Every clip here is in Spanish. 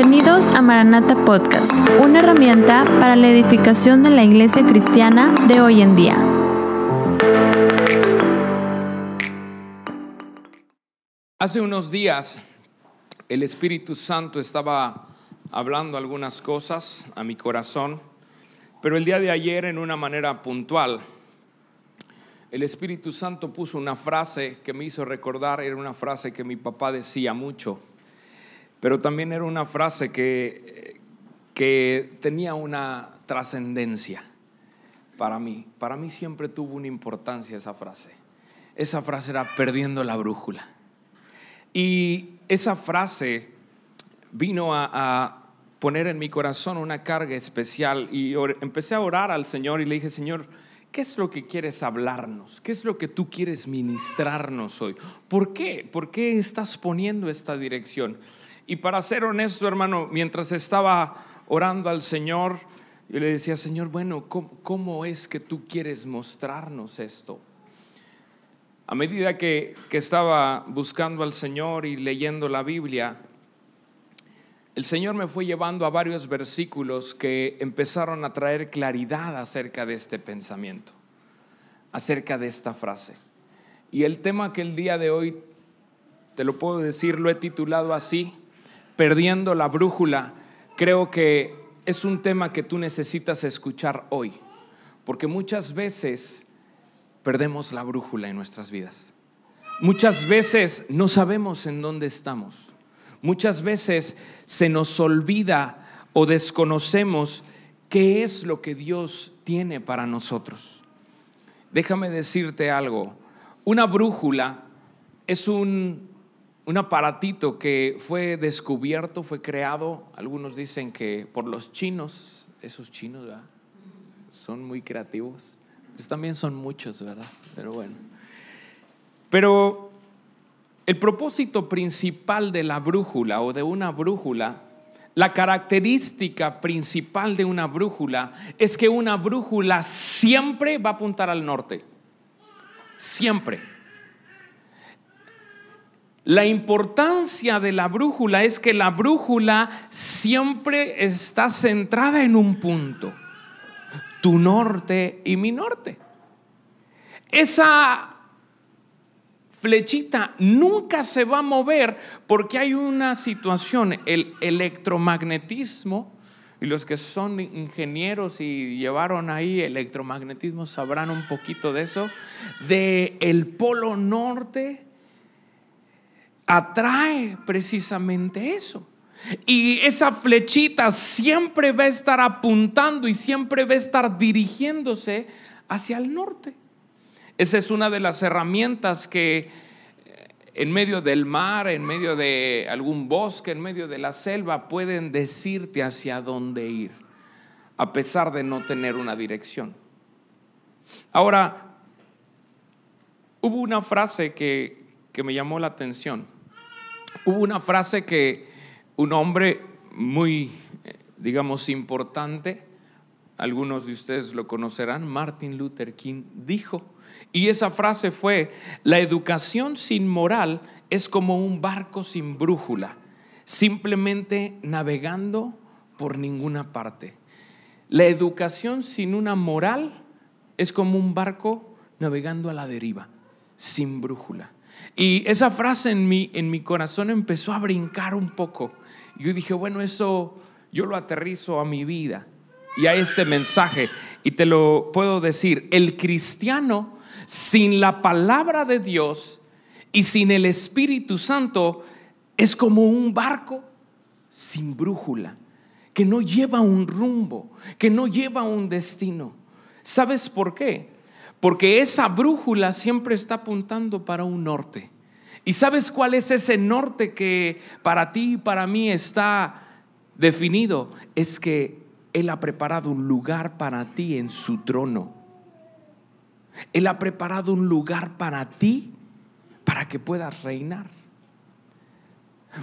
Bienvenidos a Maranata Podcast, una herramienta para la edificación de la iglesia cristiana de hoy en día. Hace unos días el Espíritu Santo estaba hablando algunas cosas a mi corazón, pero el día de ayer en una manera puntual, el Espíritu Santo puso una frase que me hizo recordar, era una frase que mi papá decía mucho, pero también era una frase que, que tenía una trascendencia para mí. Para mí siempre tuvo una importancia esa frase. Esa frase era perdiendo la brújula. Y esa frase vino a, a poner en mi corazón una carga especial y empecé a orar al Señor y le dije, Señor, ¿qué es lo que quieres hablarnos? ¿Qué es lo que tú quieres ministrarnos hoy? ¿Por qué? ¿Por qué estás poniendo esta dirección? Y para ser honesto, hermano, mientras estaba orando al Señor, yo le decía, Señor, bueno, ¿cómo, cómo es que tú quieres mostrarnos esto? A medida que, que estaba buscando al Señor y leyendo la Biblia, el Señor me fue llevando a varios versículos que empezaron a traer claridad acerca de este pensamiento, acerca de esta frase. Y el tema que el día de hoy, te lo puedo decir, lo he titulado así, perdiendo la brújula, creo que es un tema que tú necesitas escuchar hoy, porque muchas veces perdemos la brújula en nuestras vidas. Muchas veces no sabemos en dónde estamos. Muchas veces se nos olvida o desconocemos qué es lo que Dios tiene para nosotros. Déjame decirte algo. Una brújula es un un aparatito que fue descubierto, fue creado, algunos dicen que por los chinos, esos chinos, ¿verdad? Son muy creativos. Pues también son muchos, ¿verdad? Pero bueno. Pero el propósito principal de la brújula o de una brújula, la característica principal de una brújula es que una brújula siempre va a apuntar al norte. Siempre. La importancia de la brújula es que la brújula siempre está centrada en un punto, tu norte y mi norte. Esa flechita nunca se va a mover porque hay una situación, el electromagnetismo, y los que son ingenieros y llevaron ahí electromagnetismo sabrán un poquito de eso, de el polo norte atrae precisamente eso. Y esa flechita siempre va a estar apuntando y siempre va a estar dirigiéndose hacia el norte. Esa es una de las herramientas que eh, en medio del mar, en medio de algún bosque, en medio de la selva, pueden decirte hacia dónde ir, a pesar de no tener una dirección. Ahora, hubo una frase que, que me llamó la atención Hubo una frase que un hombre muy, eh, digamos, importante, algunos de ustedes lo conocerán, Martin Luther King, dijo. Y esa frase fue, la educación sin moral es como un barco sin brújula, simplemente navegando por ninguna parte. La educación sin una moral es como un barco navegando a la deriva, sin brújula. Y esa frase en mi, en mi corazón empezó a brincar un poco. Yo dije, bueno, eso yo lo aterrizo a mi vida y a este mensaje. Y te lo puedo decir, el cristiano sin la palabra de Dios y sin el Espíritu Santo es como un barco sin brújula, que no lleva un rumbo, que no lleva un destino. ¿Sabes por qué? Porque esa brújula siempre está apuntando para un norte. ¿Y sabes cuál es ese norte que para ti y para mí está definido? Es que Él ha preparado un lugar para ti en su trono. Él ha preparado un lugar para ti para que puedas reinar.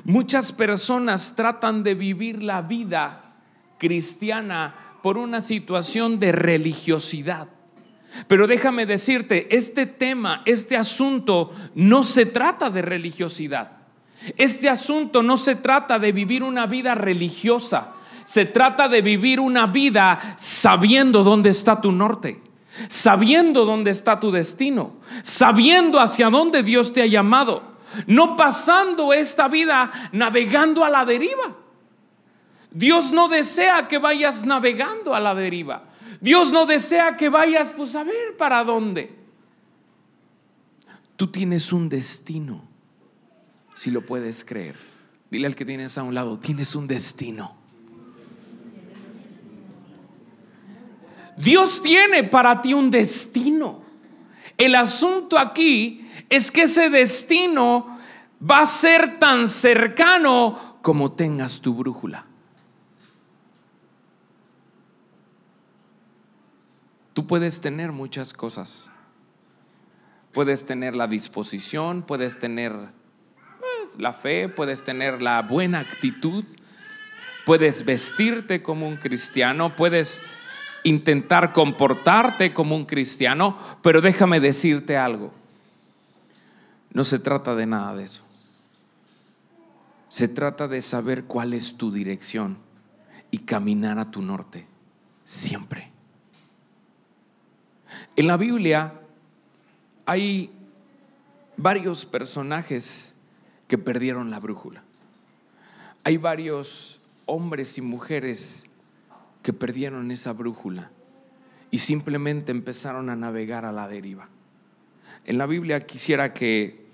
Muchas personas tratan de vivir la vida cristiana por una situación de religiosidad. Pero déjame decirte, este tema, este asunto, no se trata de religiosidad. Este asunto no se trata de vivir una vida religiosa, se trata de vivir una vida sabiendo dónde está tu norte, sabiendo dónde está tu destino, sabiendo hacia dónde Dios te ha llamado, no pasando esta vida navegando a la deriva. Dios no desea que vayas navegando a la deriva. Dios no desea que vayas pues a ver para dónde. Tú tienes un destino, si lo puedes creer. Dile al que tienes a un lado, tienes un destino. Dios tiene para ti un destino. El asunto aquí es que ese destino va a ser tan cercano como tengas tu brújula. Tú puedes tener muchas cosas. Puedes tener la disposición, puedes tener pues, la fe, puedes tener la buena actitud, puedes vestirte como un cristiano, puedes intentar comportarte como un cristiano, pero déjame decirte algo. No se trata de nada de eso. Se trata de saber cuál es tu dirección y caminar a tu norte siempre. En la Biblia hay varios personajes que perdieron la brújula. Hay varios hombres y mujeres que perdieron esa brújula y simplemente empezaron a navegar a la deriva. En la Biblia quisiera que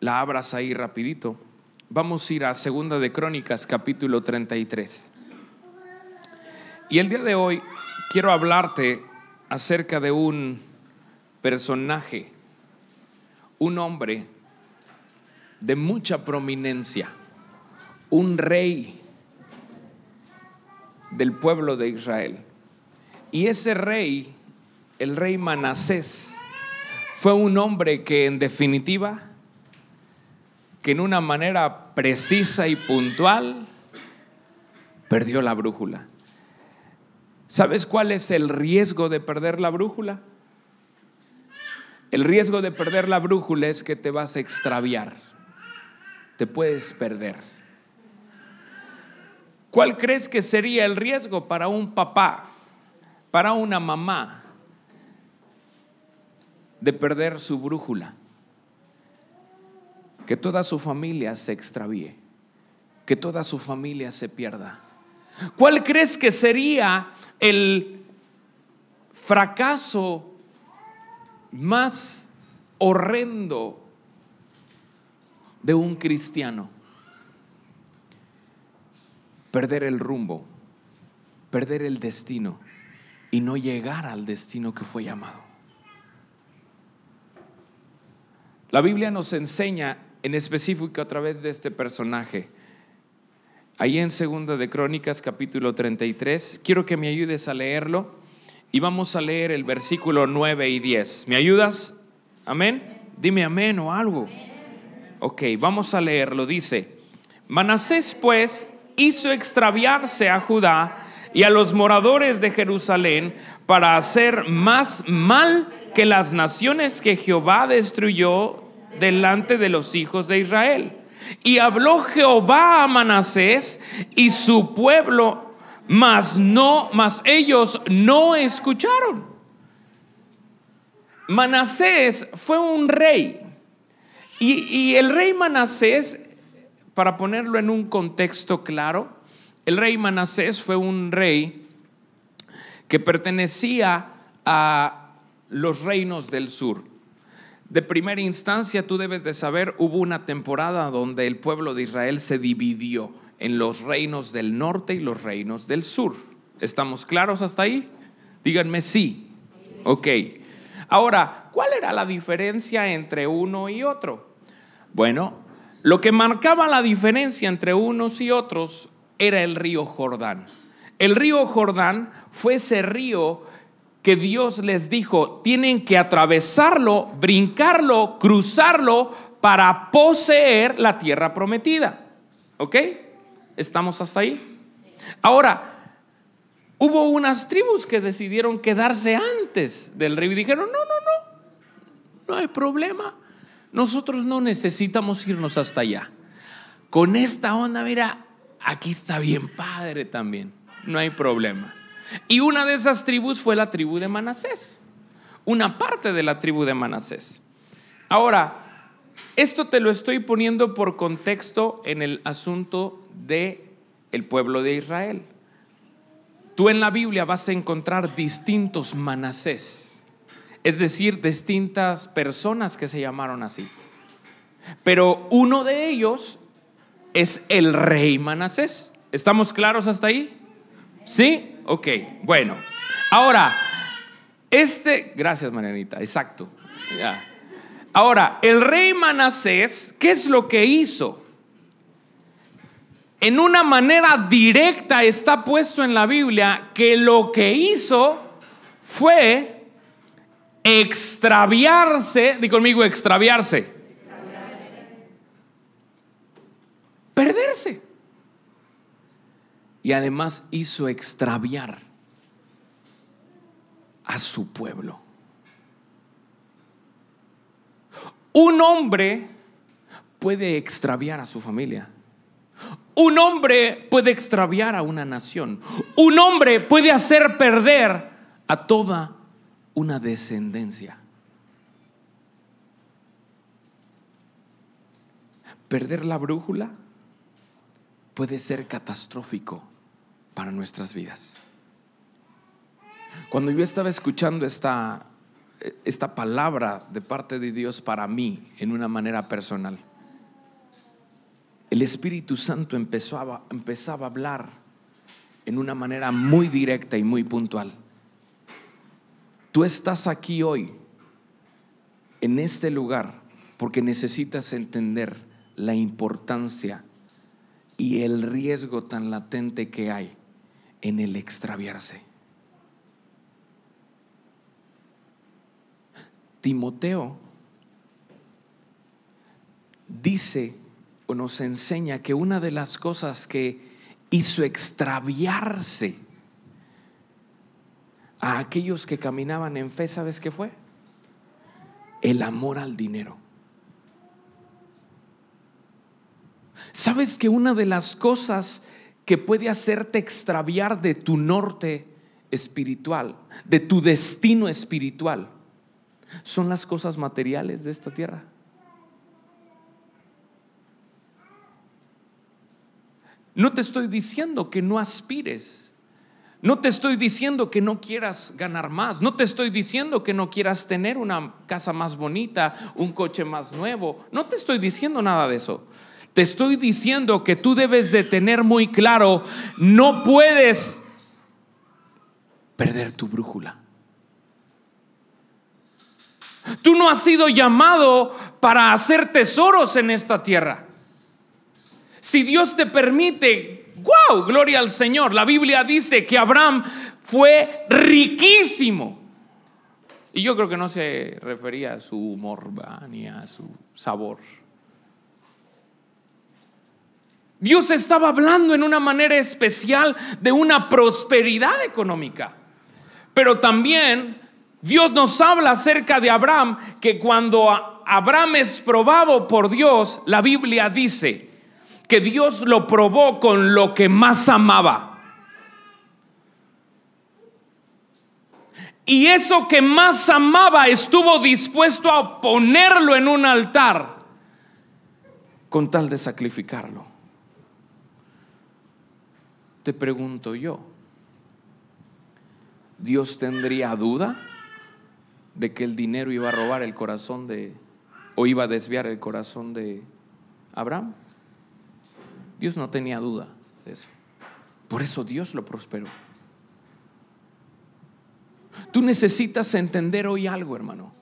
la abras ahí rapidito. Vamos a ir a Segunda de Crónicas capítulo 33. Y el día de hoy quiero hablarte acerca de un personaje, un hombre de mucha prominencia, un rey del pueblo de Israel. Y ese rey, el rey Manasés, fue un hombre que en definitiva, que en una manera precisa y puntual, perdió la brújula. ¿Sabes cuál es el riesgo de perder la brújula? El riesgo de perder la brújula es que te vas a extraviar, te puedes perder. ¿Cuál crees que sería el riesgo para un papá, para una mamá, de perder su brújula? Que toda su familia se extravíe, que toda su familia se pierda. ¿Cuál crees que sería el fracaso más horrendo de un cristiano. Perder el rumbo, perder el destino y no llegar al destino que fue llamado. La Biblia nos enseña en específico a través de este personaje. Ahí en Segunda de Crónicas capítulo 33, quiero que me ayudes a leerlo y vamos a leer el versículo 9 y 10. ¿Me ayudas? Amén. Dime amén o algo. Ok, vamos a leerlo. Dice, Manasés pues hizo extraviarse a Judá y a los moradores de Jerusalén para hacer más mal que las naciones que Jehová destruyó delante de los hijos de Israel. Y habló Jehová a Manasés y su pueblo mas no, mas ellos no escucharon. Manasés fue un rey. Y, y, el rey Manasés, para ponerlo en un contexto claro, el rey Manasés fue un rey que pertenecía a los reinos del sur. De primera instancia, tú debes de saber, hubo una temporada donde el pueblo de Israel se dividió en los reinos del norte y los reinos del sur. ¿Estamos claros hasta ahí? Díganme sí. Ok. Ahora, ¿cuál era la diferencia entre uno y otro? Bueno, lo que marcaba la diferencia entre unos y otros era el río Jordán. El río Jordán fue ese río que Dios les dijo, tienen que atravesarlo, brincarlo, cruzarlo para poseer la tierra prometida. ¿Ok? ¿Estamos hasta ahí? Ahora, hubo unas tribus que decidieron quedarse antes del río y dijeron, no, no, no, no hay problema. Nosotros no necesitamos irnos hasta allá. con esta onda, mira, aquí está bien padre también, no hay problema. Y una de esas tribus fue la tribu de Manasés, una parte de la tribu de Manasés. Ahora, esto te lo estoy poniendo por contexto en el asunto de el pueblo de Israel. Tú en la Biblia vas a encontrar distintos Manasés, es decir, distintas personas que se llamaron así. Pero uno de ellos es el rey Manasés. ¿Estamos claros hasta ahí? ¿Sí? Ok, bueno. Ahora, este, gracias Marianita, exacto. Ahora, el rey Manasés, ¿qué es lo que hizo? En una manera directa está puesto en la Biblia que lo que hizo fue extraviarse, di conmigo extraviarse perderse. Y además hizo extraviar a su pueblo. Un hombre puede extraviar a su familia. Un hombre puede extraviar a una nación. Un hombre puede hacer perder a toda una descendencia. Perder la brújula puede ser catastrófico para nuestras vidas. Cuando yo estaba escuchando esta, esta palabra de parte de Dios para mí en una manera personal, el Espíritu Santo empezó a, empezaba a hablar en una manera muy directa y muy puntual. Tú estás aquí hoy, en este lugar, porque necesitas entender la importancia y el riesgo tan latente que hay en el extraviarse. Timoteo dice o nos enseña que una de las cosas que hizo extraviarse a aquellos que caminaban en fe, ¿sabes qué fue? El amor al dinero. ¿Sabes que una de las cosas que puede hacerte extraviar de tu norte espiritual, de tu destino espiritual, son las cosas materiales de esta tierra? No te estoy diciendo que no aspires. No te estoy diciendo que no quieras ganar más. No te estoy diciendo que no quieras tener una casa más bonita, un coche más nuevo. No te estoy diciendo nada de eso. Te estoy diciendo que tú debes de tener muy claro, no puedes perder tu brújula. Tú no has sido llamado para hacer tesoros en esta tierra. Si Dios te permite, wow, gloria al Señor. La Biblia dice que Abraham fue riquísimo. Y yo creo que no se refería a su humor ni a su sabor. Dios estaba hablando en una manera especial de una prosperidad económica. Pero también Dios nos habla acerca de Abraham, que cuando Abraham es probado por Dios, la Biblia dice que Dios lo probó con lo que más amaba. Y eso que más amaba estuvo dispuesto a ponerlo en un altar con tal de sacrificarlo te pregunto yo, ¿Dios tendría duda de que el dinero iba a robar el corazón de, o iba a desviar el corazón de Abraham? Dios no tenía duda de eso. Por eso Dios lo prosperó. Tú necesitas entender hoy algo, hermano.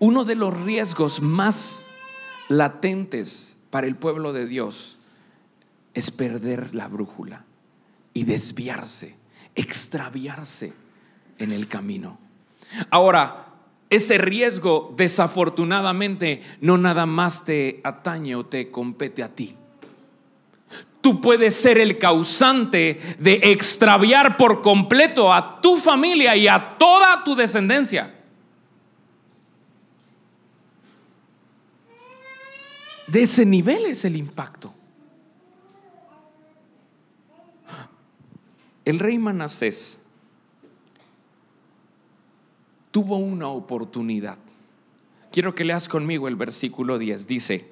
Uno de los riesgos más latentes para el pueblo de Dios es perder la brújula y desviarse, extraviarse en el camino. Ahora, ese riesgo desafortunadamente no nada más te atañe o te compete a ti. Tú puedes ser el causante de extraviar por completo a tu familia y a toda tu descendencia. De ese nivel es el impacto. El rey Manasés tuvo una oportunidad. Quiero que leas conmigo el versículo 10. Dice,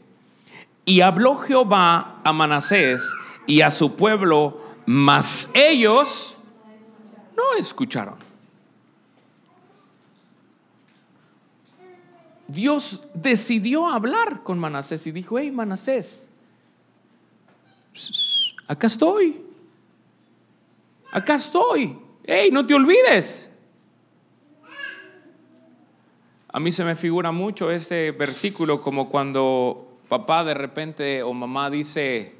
y habló Jehová a Manasés y a su pueblo, mas ellos no escucharon. Dios decidió hablar con Manasés y dijo, hey Manasés, acá estoy, acá estoy, hey, no te olvides. A mí se me figura mucho este versículo como cuando papá de repente o mamá dice,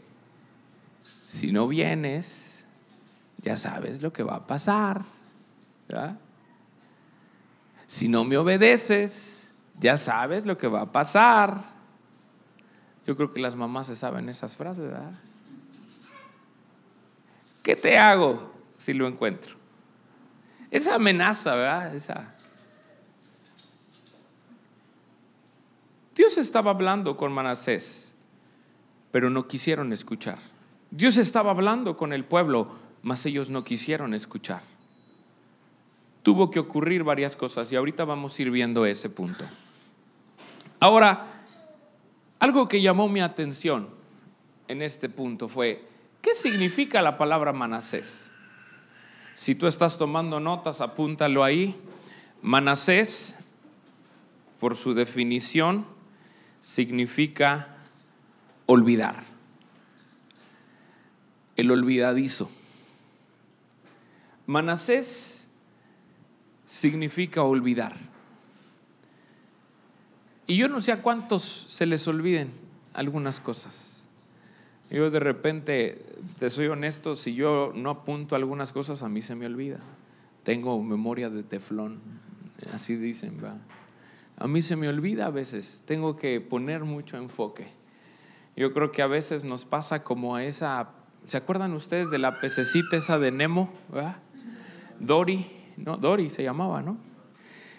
si no vienes, ya sabes lo que va a pasar. Si no me obedeces, ya sabes lo que va a pasar. Yo creo que las mamás se saben esas frases, ¿verdad? ¿Qué te hago si lo encuentro? Esa amenaza, ¿verdad? Esa. Dios estaba hablando con Manasés, pero no quisieron escuchar. Dios estaba hablando con el pueblo, mas ellos no quisieron escuchar. Tuvo que ocurrir varias cosas y ahorita vamos a ir viendo ese punto. Ahora, algo que llamó mi atención en este punto fue, ¿qué significa la palabra Manasés? Si tú estás tomando notas, apúntalo ahí. Manasés, por su definición, significa olvidar. El olvidadizo. Manasés significa olvidar. Y yo no sé a cuántos se les olviden algunas cosas. Yo de repente, te soy honesto, si yo no apunto algunas cosas, a mí se me olvida. Tengo memoria de teflón, así dicen, ¿va? A mí se me olvida a veces, tengo que poner mucho enfoque. Yo creo que a veces nos pasa como a esa, ¿se acuerdan ustedes de la pececita esa de Nemo? Dory, ¿no? Dory se llamaba, ¿no?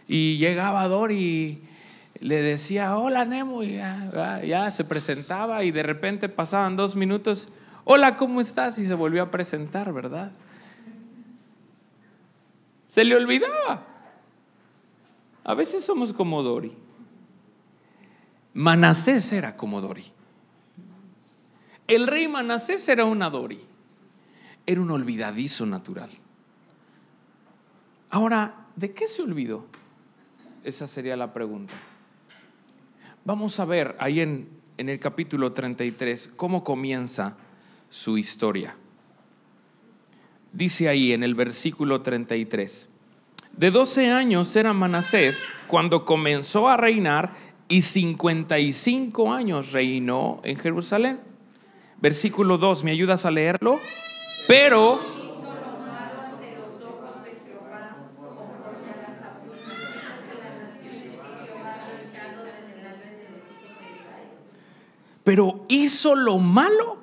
Y llegaba Dory le decía, hola Nemo, y ya, se presentaba y de repente pasaban dos minutos, hola, ¿cómo estás? Y se volvió a presentar, ¿verdad? Se le olvidaba. A veces somos como Dori. Manasés era como Dori. El rey Manasés era una Dori. Era un olvidadizo natural. Ahora, ¿de qué se olvidó? Esa sería la pregunta. Vamos a ver ahí en, en el capítulo 33 cómo comienza su historia. Dice ahí en el versículo 33. De 12 años era Manasés cuando comenzó a reinar y 55 años reinó en Jerusalén. Versículo 2, ¿me ayudas a leerlo? Pero pero hizo lo malo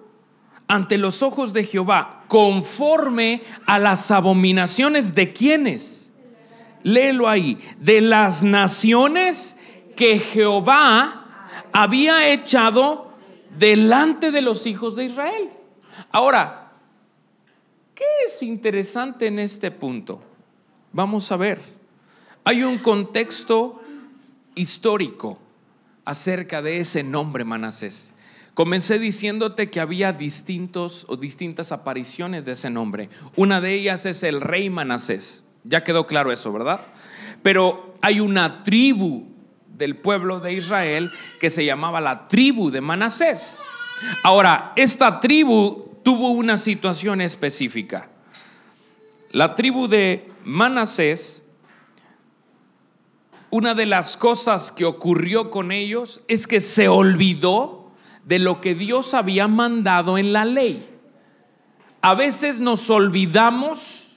ante los ojos de Jehová, conforme a las abominaciones de quienes. Léelo ahí, de las naciones que Jehová había echado delante de los hijos de Israel. Ahora, ¿qué es interesante en este punto? Vamos a ver. Hay un contexto histórico acerca de ese nombre Manasés. Comencé diciéndote que había distintos o distintas apariciones de ese nombre. Una de ellas es el rey Manasés. Ya quedó claro eso, ¿verdad? Pero hay una tribu del pueblo de Israel que se llamaba la tribu de Manasés. Ahora, esta tribu tuvo una situación específica. La tribu de Manasés, una de las cosas que ocurrió con ellos es que se olvidó de lo que Dios había mandado en la ley. A veces nos olvidamos,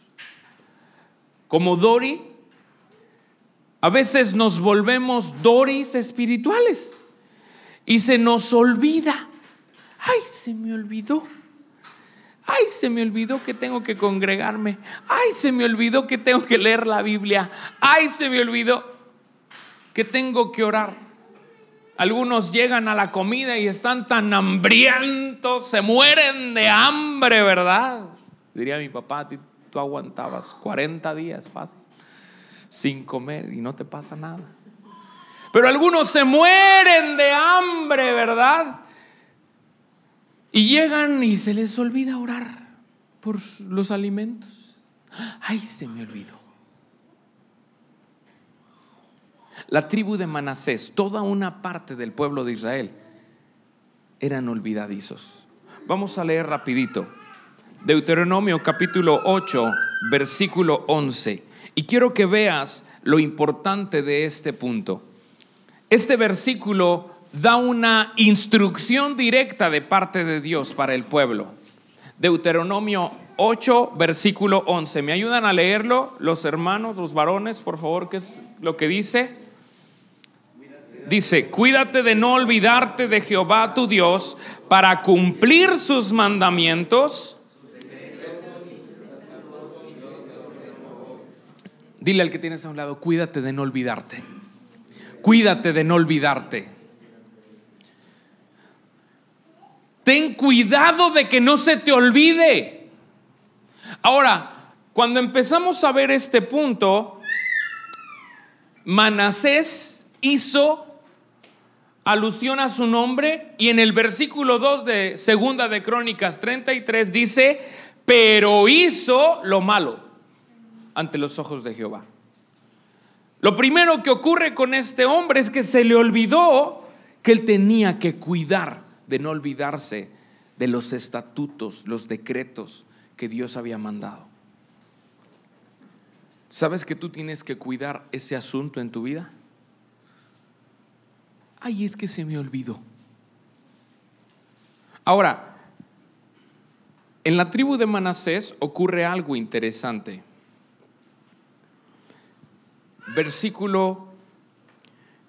como Dori, a veces nos volvemos Doris espirituales y se nos olvida. Ay, se me olvidó. Ay, se me olvidó que tengo que congregarme. Ay, se me olvidó que tengo que leer la Biblia. Ay, se me olvidó que tengo que orar. Algunos llegan a la comida y están tan hambrientos, se mueren de hambre, ¿verdad? Diría mi papá, tú aguantabas 40 días fácil sin comer y no te pasa nada. Pero algunos se mueren de hambre, ¿verdad? Y llegan y se les olvida orar por los alimentos. Ay, se me olvidó. La tribu de Manasés, toda una parte del pueblo de Israel, eran olvidadizos. Vamos a leer rapidito. Deuteronomio capítulo 8, versículo 11. Y quiero que veas lo importante de este punto. Este versículo da una instrucción directa de parte de Dios para el pueblo. Deuteronomio 8, versículo 11. ¿Me ayudan a leerlo los hermanos, los varones, por favor? ¿Qué es lo que dice? Dice, cuídate de no olvidarte de Jehová tu Dios para cumplir sus mandamientos. Dile al que tienes a un lado, cuídate de no olvidarte. Cuídate de no olvidarte. Ten cuidado de que no se te olvide. Ahora, cuando empezamos a ver este punto, Manasés hizo alusión a su nombre y en el versículo 2 de Segunda de Crónicas 33 dice, pero hizo lo malo ante los ojos de Jehová. Lo primero que ocurre con este hombre es que se le olvidó que él tenía que cuidar de no olvidarse de los estatutos, los decretos que Dios había mandado. ¿Sabes que tú tienes que cuidar ese asunto en tu vida? Ay, es que se me olvidó. Ahora, en la tribu de Manasés ocurre algo interesante. Versículo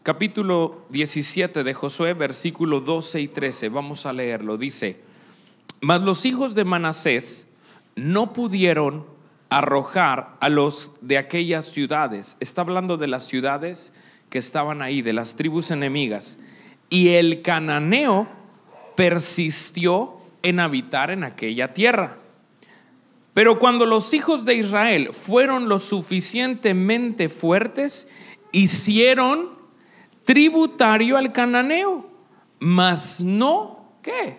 capítulo 17 de Josué, versículo 12 y 13. Vamos a leerlo. Dice, mas los hijos de Manasés no pudieron arrojar a los de aquellas ciudades. Está hablando de las ciudades que estaban ahí, de las tribus enemigas. Y el cananeo persistió en habitar en aquella tierra. Pero cuando los hijos de Israel fueron lo suficientemente fuertes, hicieron tributario al cananeo, mas no, ¿qué?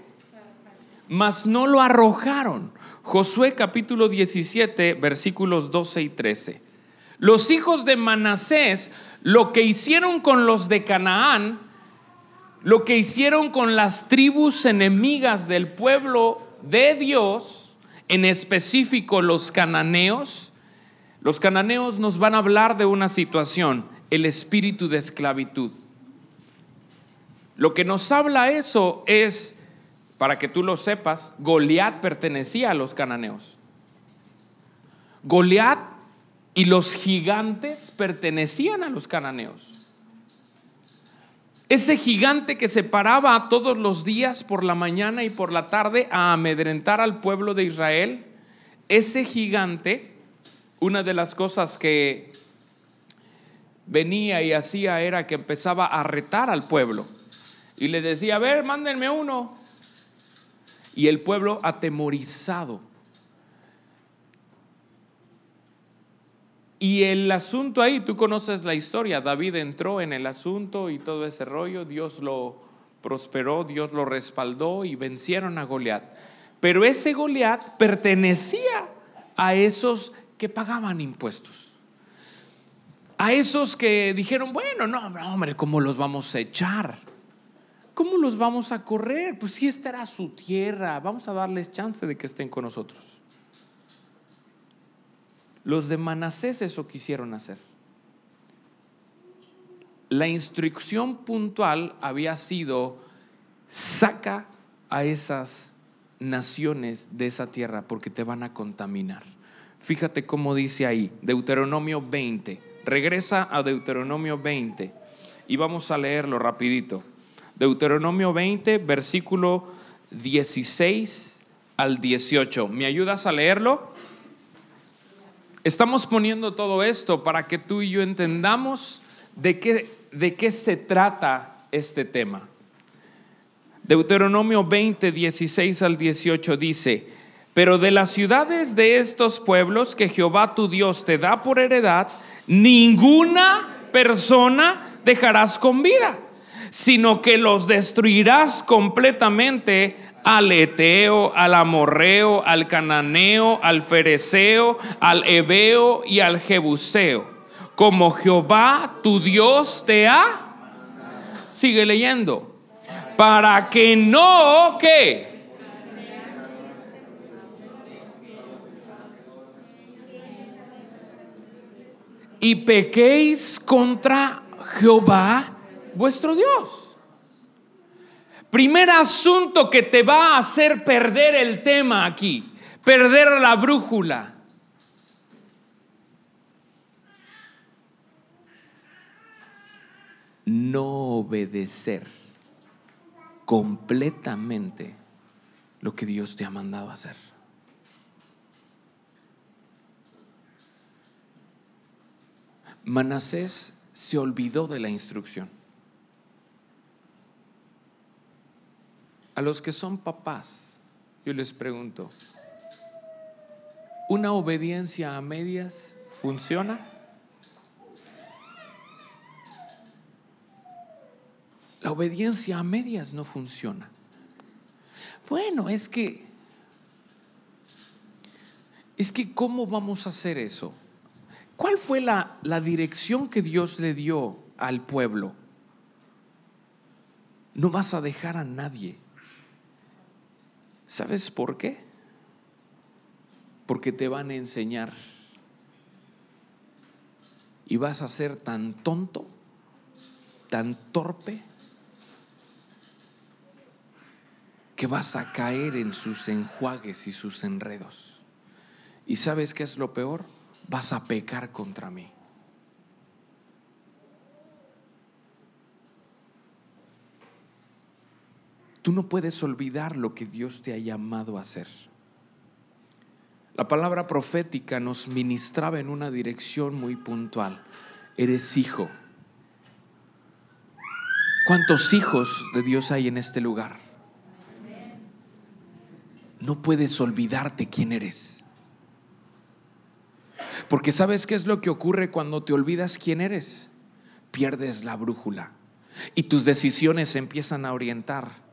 Mas no lo arrojaron. Josué capítulo 17, versículos 12 y 13. Los hijos de Manasés, lo que hicieron con los de Canaán, lo que hicieron con las tribus enemigas del pueblo de Dios, en específico los cananeos, los cananeos nos van a hablar de una situación, el espíritu de esclavitud. Lo que nos habla eso es, para que tú lo sepas, Goliat pertenecía a los cananeos. Goliat y los gigantes pertenecían a los cananeos. Ese gigante que se paraba todos los días por la mañana y por la tarde a amedrentar al pueblo de Israel, ese gigante, una de las cosas que venía y hacía era que empezaba a retar al pueblo y le decía, a ver, mándenme uno. Y el pueblo atemorizado. Y el asunto ahí, tú conoces la historia, David entró en el asunto y todo ese rollo, Dios lo prosperó, Dios lo respaldó y vencieron a Goliat. Pero ese Goliat pertenecía a esos que pagaban impuestos. A esos que dijeron, bueno, no, hombre, ¿cómo los vamos a echar? ¿Cómo los vamos a correr? Pues si esta era su tierra, vamos a darles chance de que estén con nosotros. Los de Manasés eso quisieron hacer. La instrucción puntual había sido, saca a esas naciones de esa tierra porque te van a contaminar. Fíjate cómo dice ahí, Deuteronomio 20. Regresa a Deuteronomio 20 y vamos a leerlo rapidito. Deuteronomio 20, versículo 16 al 18. ¿Me ayudas a leerlo? Estamos poniendo todo esto para que tú y yo entendamos de qué, de qué se trata este tema. Deuteronomio 20, 16 al 18 dice, pero de las ciudades de estos pueblos que Jehová tu Dios te da por heredad, ninguna persona dejarás con vida, sino que los destruirás completamente al Eteo, al Amorreo, al Cananeo, al Fereceo, al Ebeo y al Jebuseo, como Jehová tu Dios te ha. Sigue leyendo. Para que no, ¿qué? Y pequéis contra Jehová vuestro Dios. Primer asunto que te va a hacer perder el tema aquí, perder la brújula. No obedecer completamente lo que Dios te ha mandado hacer. Manasés se olvidó de la instrucción. A los que son papás, yo les pregunto, ¿una obediencia a medias funciona? La obediencia a medias no funciona. Bueno, es que, es que, ¿cómo vamos a hacer eso? ¿Cuál fue la, la dirección que Dios le dio al pueblo? No vas a dejar a nadie. ¿Sabes por qué? Porque te van a enseñar. Y vas a ser tan tonto, tan torpe, que vas a caer en sus enjuagues y sus enredos. ¿Y sabes qué es lo peor? vas a pecar contra mí. Tú no puedes olvidar lo que Dios te ha llamado a hacer. La palabra profética nos ministraba en una dirección muy puntual. Eres hijo. ¿Cuántos hijos de Dios hay en este lugar? No puedes olvidarte quién eres. Porque sabes qué es lo que ocurre cuando te olvidas quién eres. Pierdes la brújula y tus decisiones se empiezan a orientar.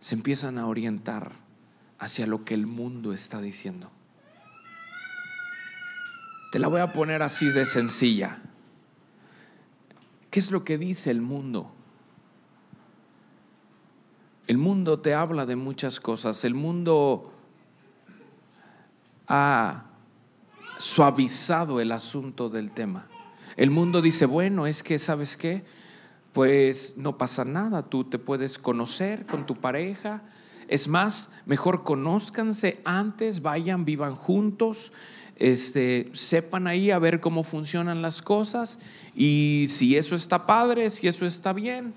Se empiezan a orientar hacia lo que el mundo está diciendo. Te la voy a poner así de sencilla. ¿Qué es lo que dice el mundo? El mundo te habla de muchas cosas. El mundo ha suavizado el asunto del tema. El mundo dice, bueno, es que, ¿sabes qué? Pues no pasa nada, tú te puedes conocer con tu pareja. Es más, mejor conózcanse antes, vayan, vivan juntos, este, sepan ahí a ver cómo funcionan las cosas y si eso está padre, si eso está bien,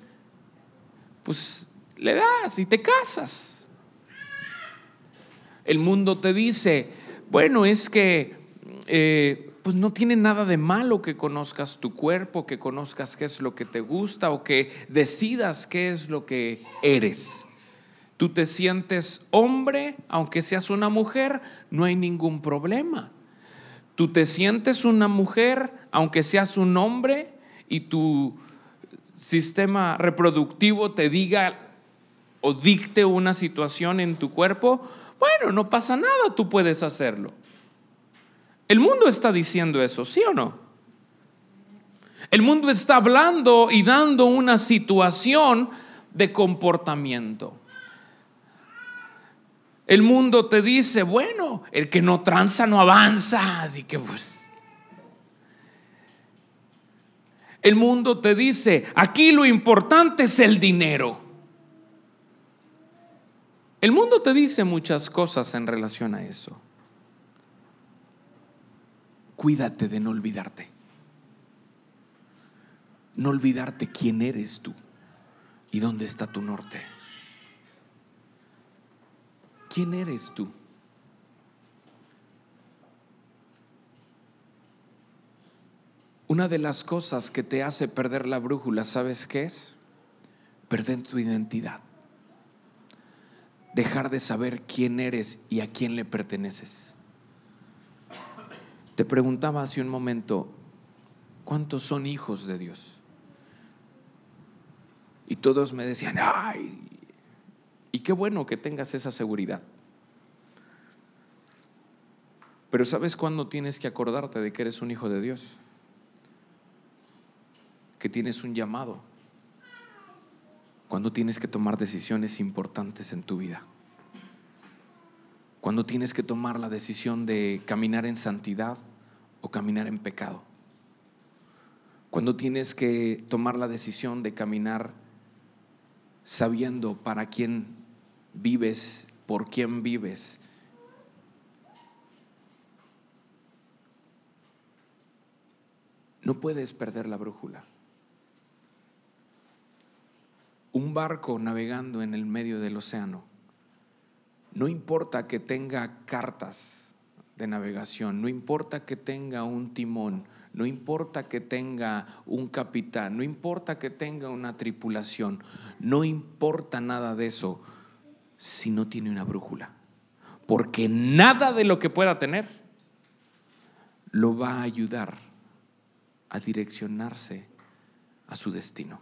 pues le das y te casas. El mundo te dice, bueno, es que eh, pues no tiene nada de malo que conozcas tu cuerpo, que conozcas qué es lo que te gusta o que decidas qué es lo que eres. Tú te sientes hombre, aunque seas una mujer, no hay ningún problema. Tú te sientes una mujer, aunque seas un hombre, y tu sistema reproductivo te diga o dicte una situación en tu cuerpo, bueno, no pasa nada, tú puedes hacerlo. El mundo está diciendo eso, ¿sí o no? El mundo está hablando y dando una situación de comportamiento. El mundo te dice, bueno, el que no tranza no avanza, así que pues... El mundo te dice, aquí lo importante es el dinero. El mundo te dice muchas cosas en relación a eso. Cuídate de no olvidarte. No olvidarte quién eres tú y dónde está tu norte. ¿Quién eres tú? Una de las cosas que te hace perder la brújula, ¿sabes qué es? Perder tu identidad. Dejar de saber quién eres y a quién le perteneces. Te preguntaba hace un momento, ¿cuántos son hijos de Dios? Y todos me decían, ay, y qué bueno que tengas esa seguridad. Pero ¿sabes cuándo tienes que acordarte de que eres un hijo de Dios? Que tienes un llamado. Cuando tienes que tomar decisiones importantes en tu vida. Cuando tienes que tomar la decisión de caminar en santidad o caminar en pecado. Cuando tienes que tomar la decisión de caminar sabiendo para quién vives, por quién vives. No puedes perder la brújula. Un barco navegando en el medio del océano, no importa que tenga cartas de navegación, no importa que tenga un timón, no importa que tenga un capitán, no importa que tenga una tripulación, no importa nada de eso si no tiene una brújula. Porque nada de lo que pueda tener lo va a ayudar a direccionarse a su destino.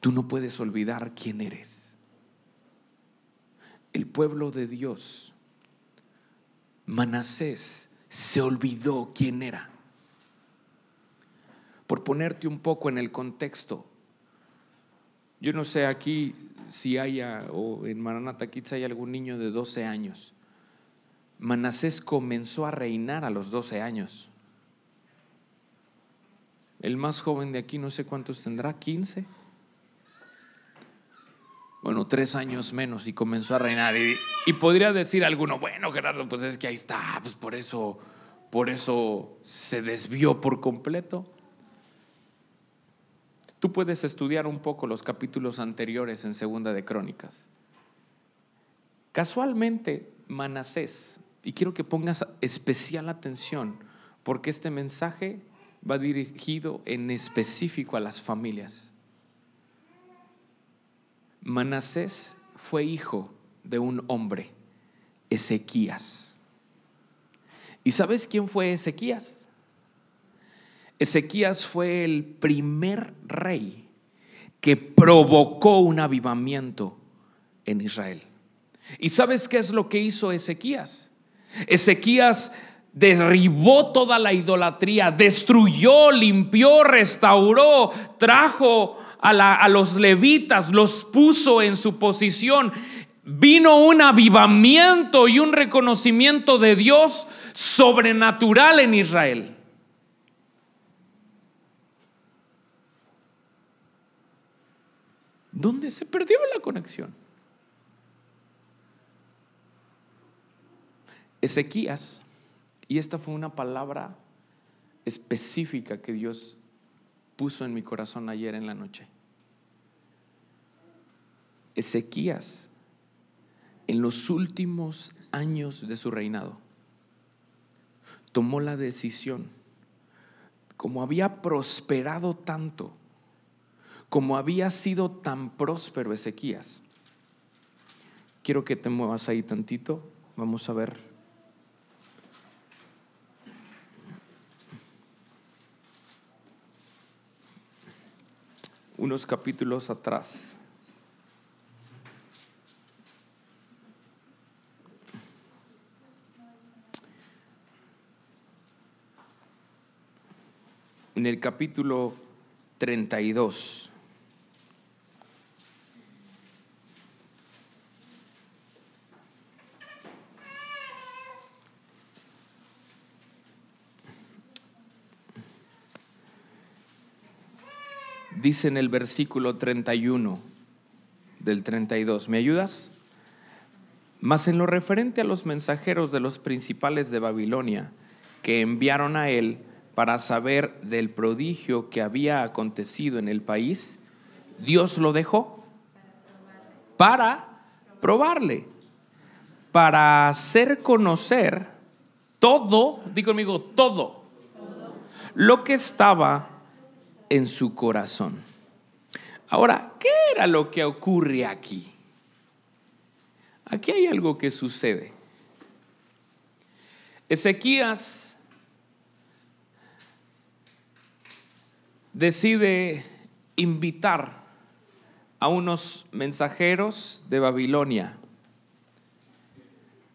Tú no puedes olvidar quién eres. El pueblo de Dios Manasés se olvidó quién era. Por ponerte un poco en el contexto, yo no sé aquí si haya, o en Maranata Kids hay algún niño de 12 años. Manasés comenzó a reinar a los 12 años. El más joven de aquí, no sé cuántos tendrá, 15 bueno, tres años menos y comenzó a reinar. Y, podría decir alguno, bueno, Gerardo, pues es que ahí está, pues por eso, por eso se desvió por completo. Tú puedes estudiar un poco los capítulos anteriores en Segunda de Crónicas. Casualmente, Manasés, y quiero que pongas especial atención, porque este mensaje va dirigido en específico a las familias. Manasés fue hijo de un hombre, Ezequías. ¿Y sabes quién fue Ezequías? Ezequías fue el primer rey que provocó un avivamiento en Israel. ¿Y sabes qué es lo que hizo Ezequías? Ezequías derribó toda la idolatría, destruyó, limpió, restauró, trajo a, los levitas, los puso en su posición. Vino un avivamiento y un reconocimiento de Dios sobrenatural en Israel. ¿Dónde se perdió la conexión? Ezequías, y esta fue una palabra específica que Dios puso en mi corazón ayer en la noche. Ezequías, en los últimos años de su reinado, tomó la decisión, como había prosperado tanto, como había sido tan próspero Ezequías, quiero que te muevas ahí tantito, vamos a ver unos capítulos atrás. En el capítulo 32. dice en el versículo 31 del 32. ¿Me ayudas? Mas en lo referente a los mensajeros de los principales de Babilonia que enviaron a él para saber del prodigio que había acontecido en el país, Dios lo dejó para probarle, para hacer conocer todo, di conmigo, todo, lo que estaba en su corazón. Ahora, ¿qué era lo que ocurre aquí? Aquí hay algo que sucede. Ezequías decide invitar a unos mensajeros de Babilonia.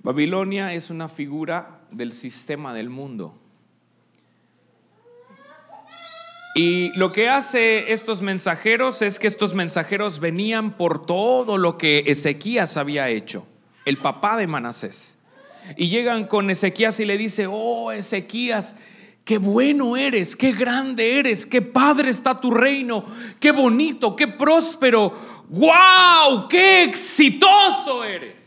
Babilonia es una figura del sistema del mundo. Y lo que hace estos mensajeros es que estos mensajeros venían por todo lo que Ezequías había hecho, el papá de Manasés. Y llegan con Ezequías y le dice, oh Ezequías, qué bueno eres, qué grande eres, qué padre está tu reino, qué bonito, qué próspero, wow, qué exitoso eres.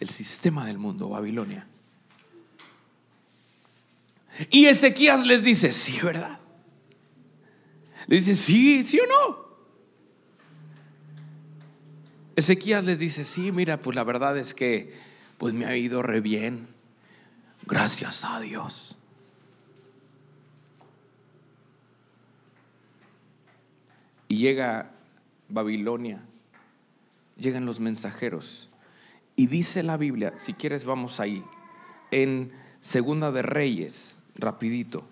El sistema del mundo, Babilonia. Y Ezequías les dice, sí, ¿verdad? Le dice, sí, sí o no. Ezequías les dice, sí, mira, pues la verdad es que pues me ha ido re bien. Gracias a Dios. Y llega Babilonia, llegan los mensajeros. Y dice la Biblia, si quieres vamos ahí, en Segunda de Reyes, rapidito,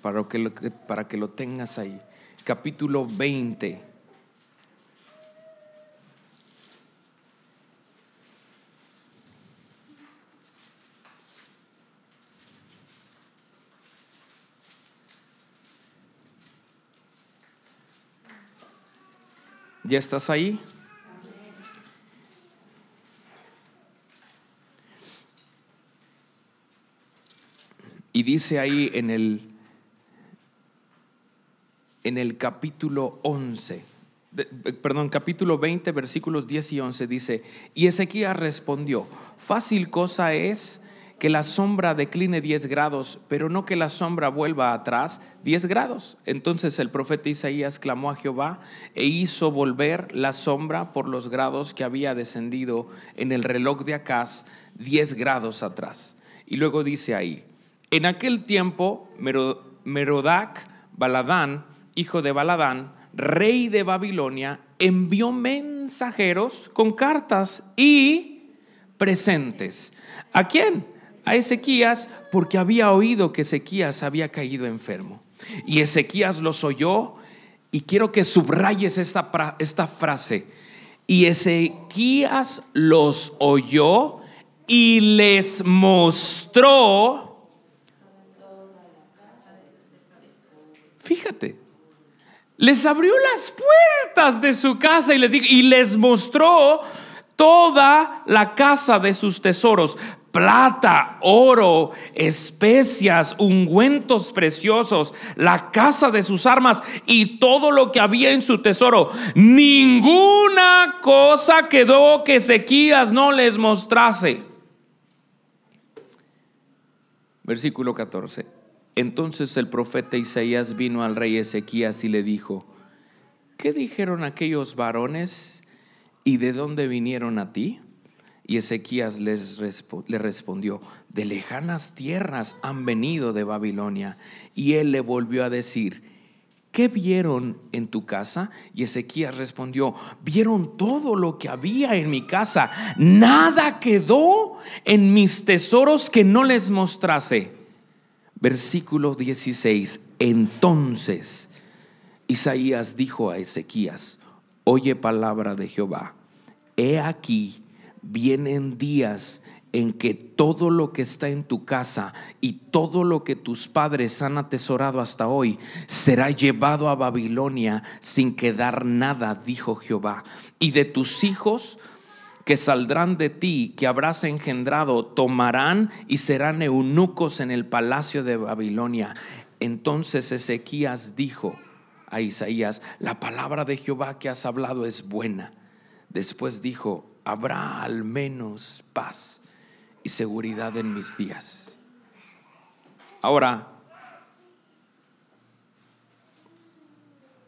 para que lo, para que lo tengas ahí. Capítulo 20. ¿Ya estás ahí? Y dice ahí en el, en el capítulo 11, perdón, capítulo 20, versículos 10 y 11, dice, y Ezequiel respondió, fácil cosa es que la sombra decline 10 grados, pero no que la sombra vuelva atrás 10 grados. Entonces el profeta Isaías clamó a Jehová e hizo volver la sombra por los grados que había descendido en el reloj de Acaz 10 grados atrás. Y luego dice ahí, en aquel tiempo Merodac Baladán, hijo de Baladán, rey de Babilonia, envió mensajeros con cartas y presentes. ¿A quién? A Ezequías porque había oído que Ezequías había caído enfermo. Y Ezequías los oyó y quiero que subrayes esta, esta frase. Y Ezequías los oyó y les mostró, fíjate, les abrió las puertas de su casa y les dijo, y les mostró toda la casa de sus tesoros plata, oro, especias, ungüentos preciosos, la casa de sus armas y todo lo que había en su tesoro. Ninguna cosa quedó que Ezequías no les mostrase. Versículo 14. Entonces el profeta Isaías vino al rey Ezequías y le dijo, ¿qué dijeron aquellos varones y de dónde vinieron a ti? Y Ezequías les le respondió, de lejanas tierras han venido de Babilonia. Y él le volvió a decir, ¿qué vieron en tu casa? Y Ezequías respondió, vieron todo lo que había en mi casa. Nada quedó en mis tesoros que no les mostrase. Versículo 16. Entonces Isaías dijo a Ezequías, oye palabra de Jehová, he aquí vienen días en que todo lo que está en tu casa y todo lo que tus padres han atesorado hasta hoy será llevado a Babilonia sin quedar nada, dijo Jehová. Y de tus hijos que saldrán de ti, que habrás engendrado, tomarán y serán eunucos en el palacio de Babilonia. Entonces Ezequías dijo a Isaías, la palabra de Jehová que has hablado es buena. Después dijo, habrá al menos paz y seguridad en mis días. Ahora,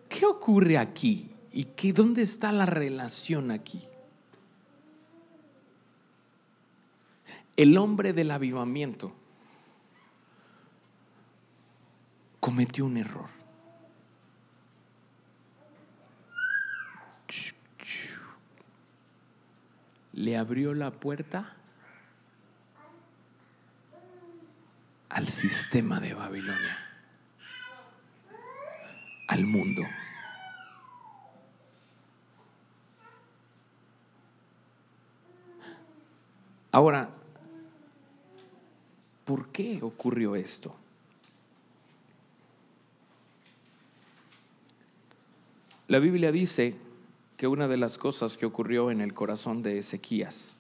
¿qué ocurre aquí? ¿Y qué, dónde está la relación aquí? el hombre del avivamiento cometió un error. Le abrió la puerta al sistema de Babilonia, al mundo. Ahora, ¿por qué ocurrió esto? La Biblia dice que una de las cosas que ocurrió en el corazón de Ezequías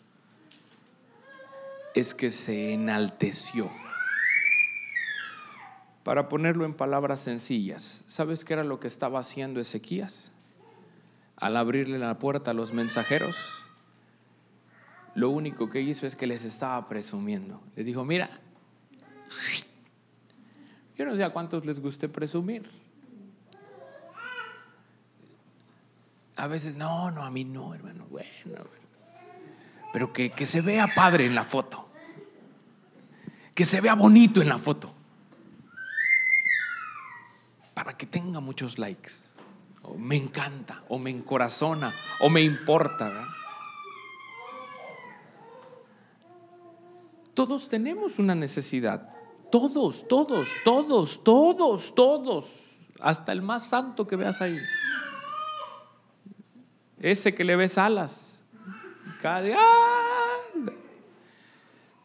es que se enalteció. Para ponerlo en palabras sencillas, ¿sabes qué era lo que estaba haciendo Ezequías? Al abrirle la puerta a los mensajeros, lo único que hizo es que les estaba presumiendo. Les dijo, mira, yo no sé a cuántos les guste presumir. A veces, no, no, a mí no, hermano. Bueno, pero que, que se vea padre en la foto. Que se vea bonito en la foto. Para que tenga muchos likes. O me encanta, o me encorazona, o me importa. ¿verdad? Todos tenemos una necesidad. Todos, todos, todos, todos, todos. Hasta el más santo que veas ahí. Ese que le ves alas. Cada ¡ah!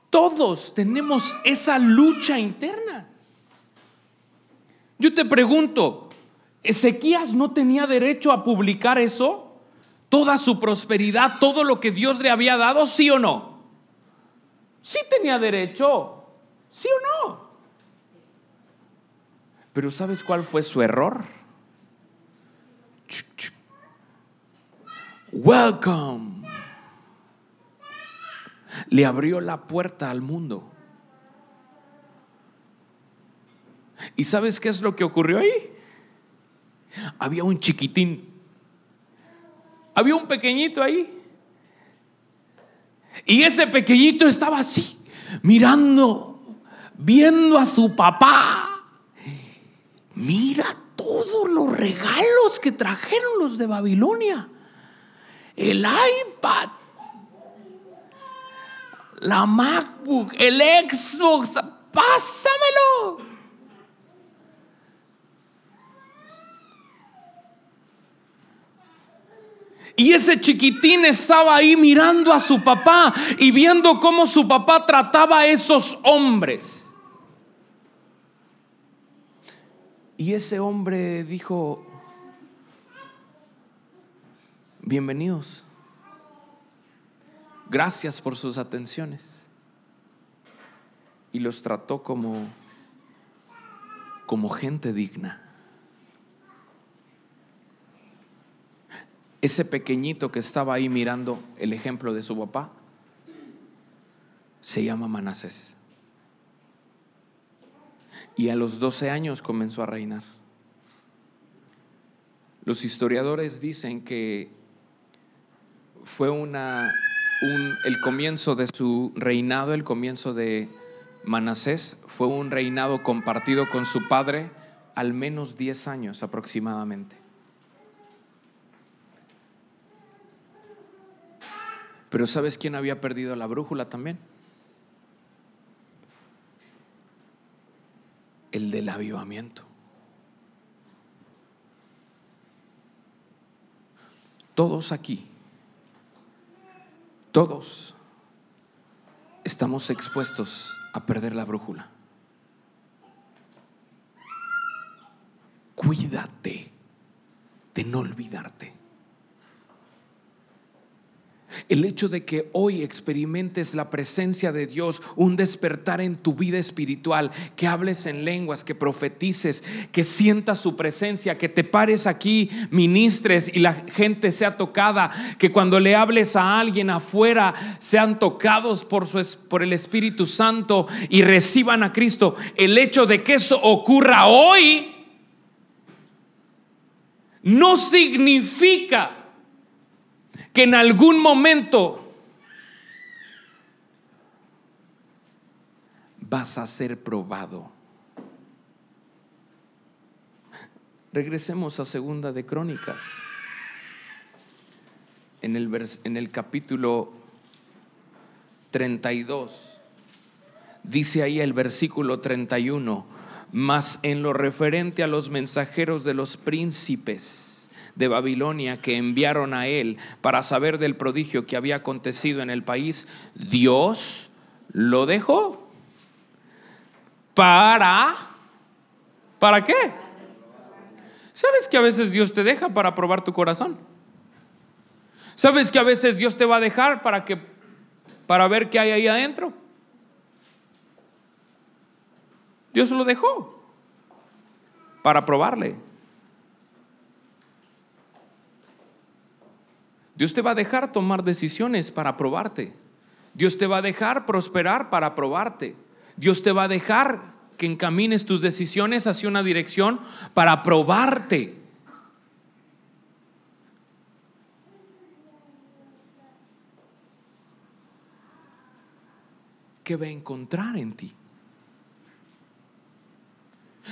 Todos tenemos esa lucha interna. Yo te pregunto, ¿Ezequías no tenía derecho a publicar eso? Toda su prosperidad, todo lo que Dios le había dado, sí o no? Sí tenía derecho, sí o no. Pero ¿sabes cuál fue su error? Welcome. Le abrió la puerta al mundo. ¿Y sabes qué es lo que ocurrió ahí? Había un chiquitín. Había un pequeñito ahí. Y ese pequeñito estaba así, mirando, viendo a su papá. Mira todos los regalos que trajeron los de Babilonia. El iPad, la MacBook, el Xbox, pásamelo. Y ese chiquitín estaba ahí mirando a su papá y viendo cómo su papá trataba a esos hombres. Y ese hombre dijo, bienvenidos, gracias por sus atenciones. Y los trató como, como gente digna. ese pequeñito que estaba ahí mirando el ejemplo de su papá, se llama Manasés. Y a los 12 años comenzó a reinar. Los historiadores dicen que fue una, el comienzo de su reinado, el comienzo de Manasés, fue un reinado compartido con su padre al menos 10 años aproximadamente. Pero ¿sabes quién había perdido la brújula también? El del avivamiento. Todos aquí, todos estamos expuestos a perder la brújula. Cuídate de no olvidarte. El hecho de que hoy experimentes la presencia de Dios, un despertar en tu vida espiritual, que hables en lenguas, que profetices, que sientas su presencia, que te pares aquí, ministres y la gente sea tocada, que cuando le hables a alguien afuera sean tocados por, su, por el Espíritu Santo y reciban a Cristo. El hecho de que eso ocurra hoy no significa que en algún momento vas a ser probado. Regresemos a segunda de Crónicas. En el, en el capítulo 32, dice ahí el versículo 31, mas en lo referente a los mensajeros de los príncipes de Babilonia que enviaron a él para saber del prodigio que había acontecido en el país, Dios lo dejó para... ¿Para qué? ¿Sabes que a veces Dios te deja para probar tu corazón? ¿Sabes que a veces Dios te va a dejar para que para ver qué hay ahí adentro? Dios lo dejó para probarle. Dios te va a dejar tomar decisiones para probarte. Dios te va a dejar prosperar para probarte. Dios te va a dejar que encamines tus decisiones hacia una dirección para probarte. ¿Qué va a encontrar en ti?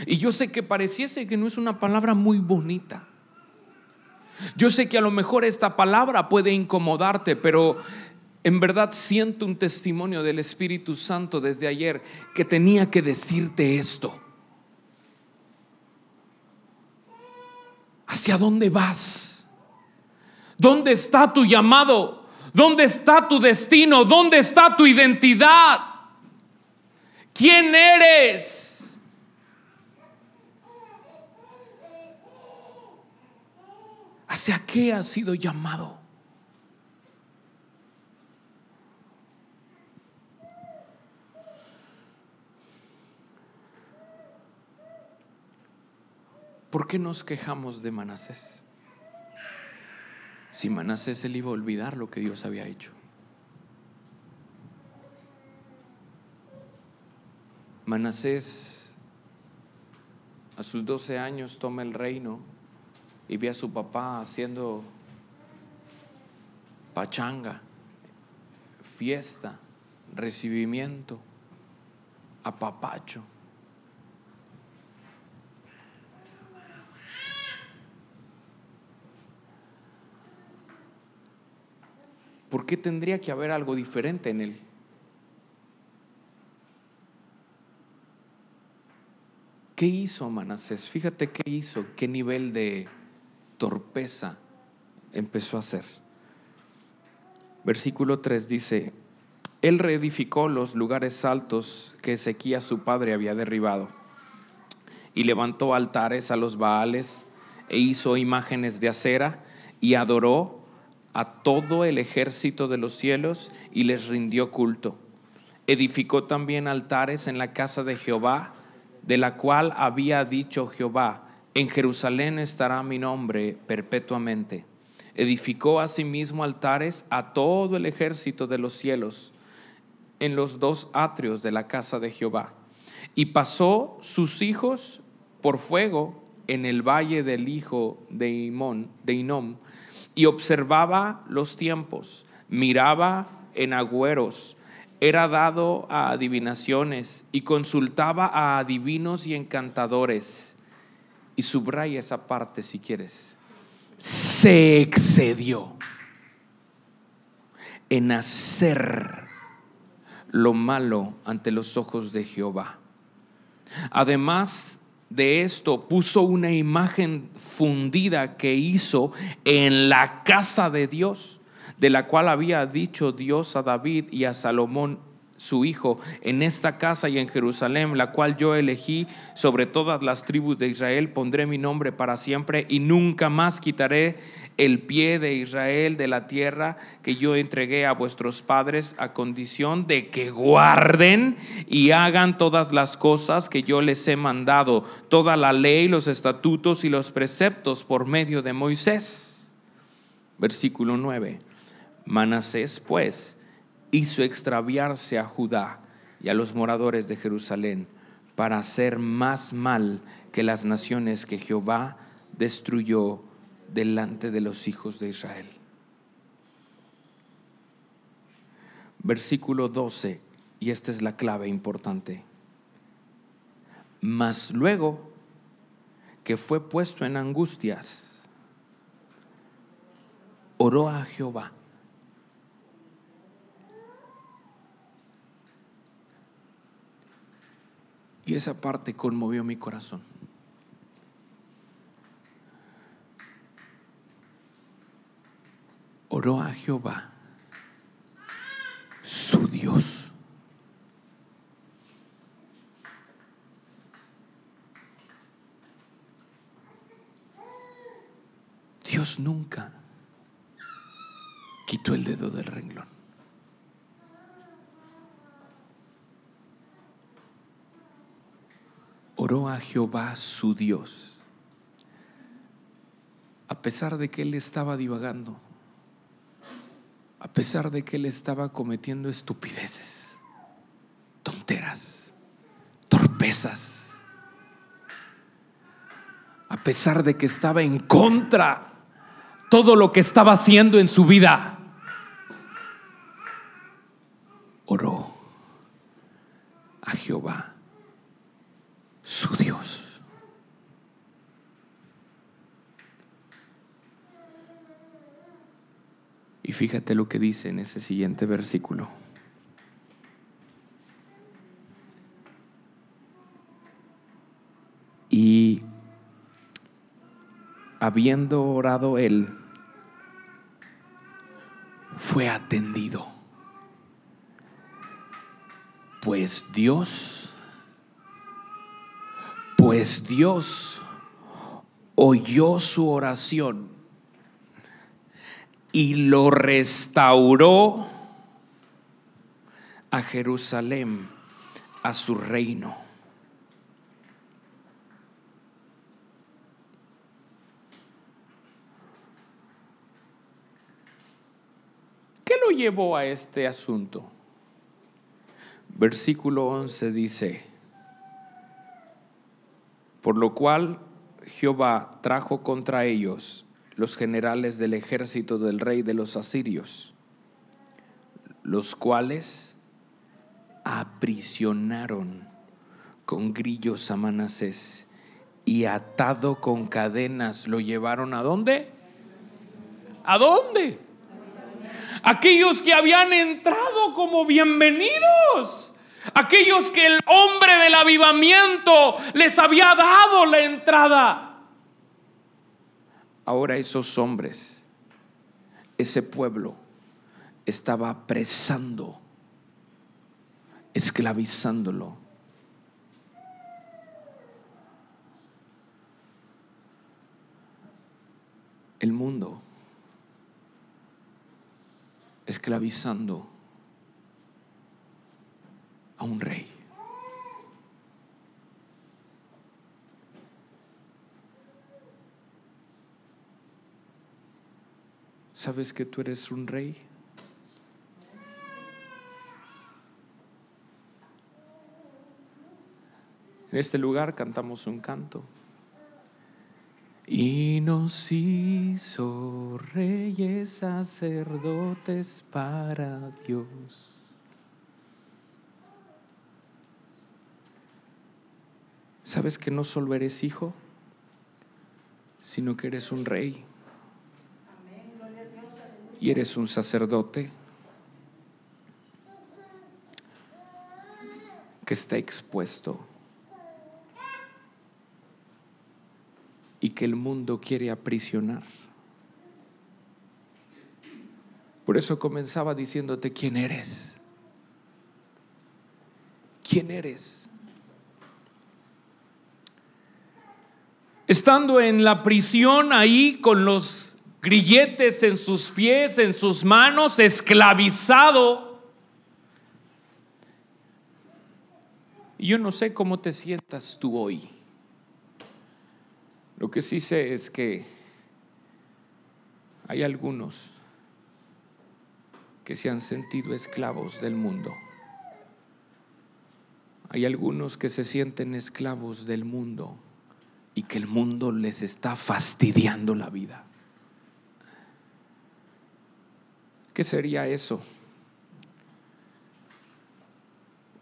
Y yo sé que pareciese que no es una palabra muy bonita. Yo sé que a lo mejor esta palabra puede incomodarte, pero en verdad siento un testimonio del Espíritu Santo desde ayer que tenía que decirte esto. ¿Hacia dónde vas? ¿Dónde está tu llamado? ¿Dónde está tu destino? ¿Dónde está tu identidad? ¿Quién eres? ¿Hacia qué has sido llamado? ¿Por qué nos quejamos de Manasés? Si Manasés le iba a olvidar lo que Dios había hecho. Manasés a sus 12 años toma el reino y ve a su papá haciendo pachanga, fiesta, recibimiento, apapacho. ¿Por qué tendría que haber algo diferente en él? ¿Qué hizo Manasés? Fíjate qué hizo, qué nivel de torpeza empezó a hacer. Versículo 3 dice, Él reedificó los lugares altos que Ezequías su padre había derribado y levantó altares a los Baales e hizo imágenes de acera y adoró a todo el ejército de los cielos y les rindió culto. Edificó también altares en la casa de Jehová, de la cual había dicho Jehová, en Jerusalén estará mi nombre perpetuamente. Edificó asimismo altares a todo el ejército de los cielos en los dos atrios de la casa de Jehová. Y pasó sus hijos por fuego en el valle del hijo de, Imón, de Inom y observaba los tiempos, miraba en agüeros, era dado a adivinaciones y consultaba a adivinos y encantadores. Y subraya esa parte si quieres. Se excedió en hacer lo malo ante los ojos de Jehová. Además de esto puso una imagen fundida que hizo en la casa de Dios, de la cual había dicho Dios a David y a Salomón su hijo en esta casa y en Jerusalén, la cual yo elegí sobre todas las tribus de Israel, pondré mi nombre para siempre y nunca más quitaré el pie de Israel de la tierra que yo entregué a vuestros padres a condición de que guarden y hagan todas las cosas que yo les he mandado, toda la ley, los estatutos y los preceptos por medio de Moisés. Versículo 9. Manasés pues hizo extraviarse a Judá y a los moradores de Jerusalén para hacer más mal que las naciones que Jehová destruyó delante de los hijos de Israel. Versículo 12, y esta es la clave importante. Mas luego que fue puesto en angustias, oró a Jehová. Y esa parte conmovió mi corazón. Oró a Jehová, su Dios. Dios nunca quitó el dedo del renglón. Oró a Jehová su Dios, a pesar de que él estaba divagando, a pesar de que él estaba cometiendo estupideces, tonteras, torpezas, a pesar de que estaba en contra todo lo que estaba haciendo en su vida, oró a Jehová, su Dios. Y fíjate lo que dice en ese siguiente versículo. Y habiendo orado él, fue atendido. Pues Dios, pues Dios oyó su oración y lo restauró a Jerusalén, a su reino. ¿Qué lo llevó a este asunto? Versículo 11 dice, por lo cual Jehová trajo contra ellos los generales del ejército del rey de los asirios, los cuales aprisionaron con grillos a Manasés y atado con cadenas lo llevaron a dónde? ¿A dónde? Aquellos que habían entrado como bienvenidos. Aquellos que el hombre del avivamiento les había dado la entrada. Ahora esos hombres, ese pueblo, estaba apresando, esclavizándolo. El mundo esclavizando un rey. ¿Sabes que tú eres un rey? En este lugar cantamos un canto. Y nos hizo reyes sacerdotes para Dios. ¿Sabes que no solo eres hijo, sino que eres un rey? Y eres un sacerdote que está expuesto y que el mundo quiere aprisionar. Por eso comenzaba diciéndote quién eres. ¿Quién eres? Estando en la prisión ahí con los grilletes en sus pies, en sus manos, esclavizado. Yo no sé cómo te sientas tú hoy. Lo que sí sé es que hay algunos que se han sentido esclavos del mundo. Hay algunos que se sienten esclavos del mundo y que el mundo les está fastidiando la vida. ¿Qué sería eso?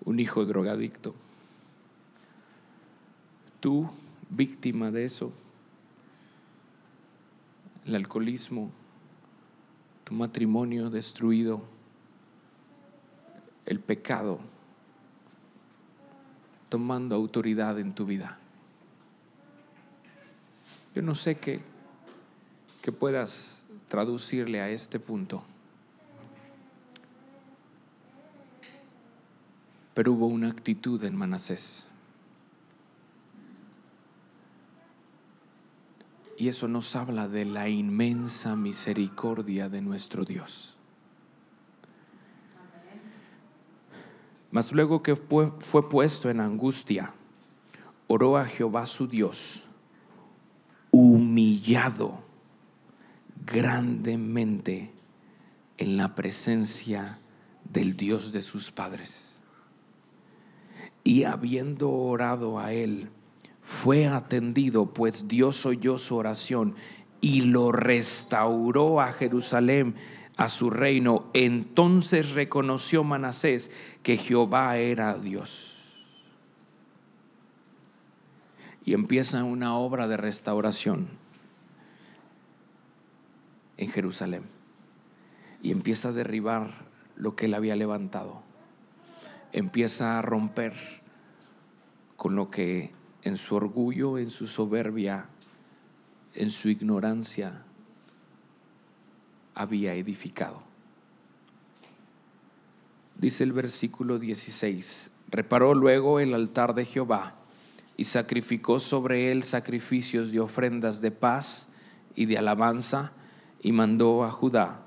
Un hijo drogadicto, tú víctima de eso, el alcoholismo, tu matrimonio destruido, el pecado tomando autoridad en tu vida. Yo no sé qué, que puedas traducirle a este punto. Pero hubo una actitud en Manasés. Y eso nos habla de la inmensa misericordia de nuestro Dios. Mas luego que fue, puesto en angustia, oró a Jehová su Dios, grandemente en la presencia del Dios de sus padres. Y habiendo orado a él, fue atendido, pues Dios oyó su oración y lo restauró a Jerusalén, a su reino. Entonces reconoció Manasés que Jehová era Dios. Y empieza una obra de restauración en Jerusalén. Y empieza a derribar lo que él había levantado. Empieza a romper con lo que en su orgullo, en su soberbia, en su ignorancia, había edificado. Dice el versículo 16, reparó luego el altar de Jehová y sacrificó sobre él sacrificios de ofrendas de paz y de alabanza y mandó a Judá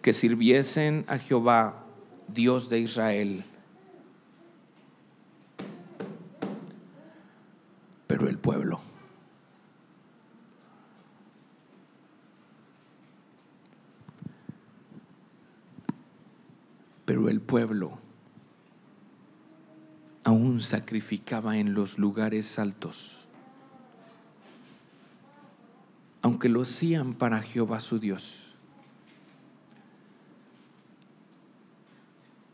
que sirviesen a Jehová, Dios de Israel, pero el pueblo. Pero el pueblo aún sacrificaba en los lugares altos, aunque lo hacían para Jehová su Dios.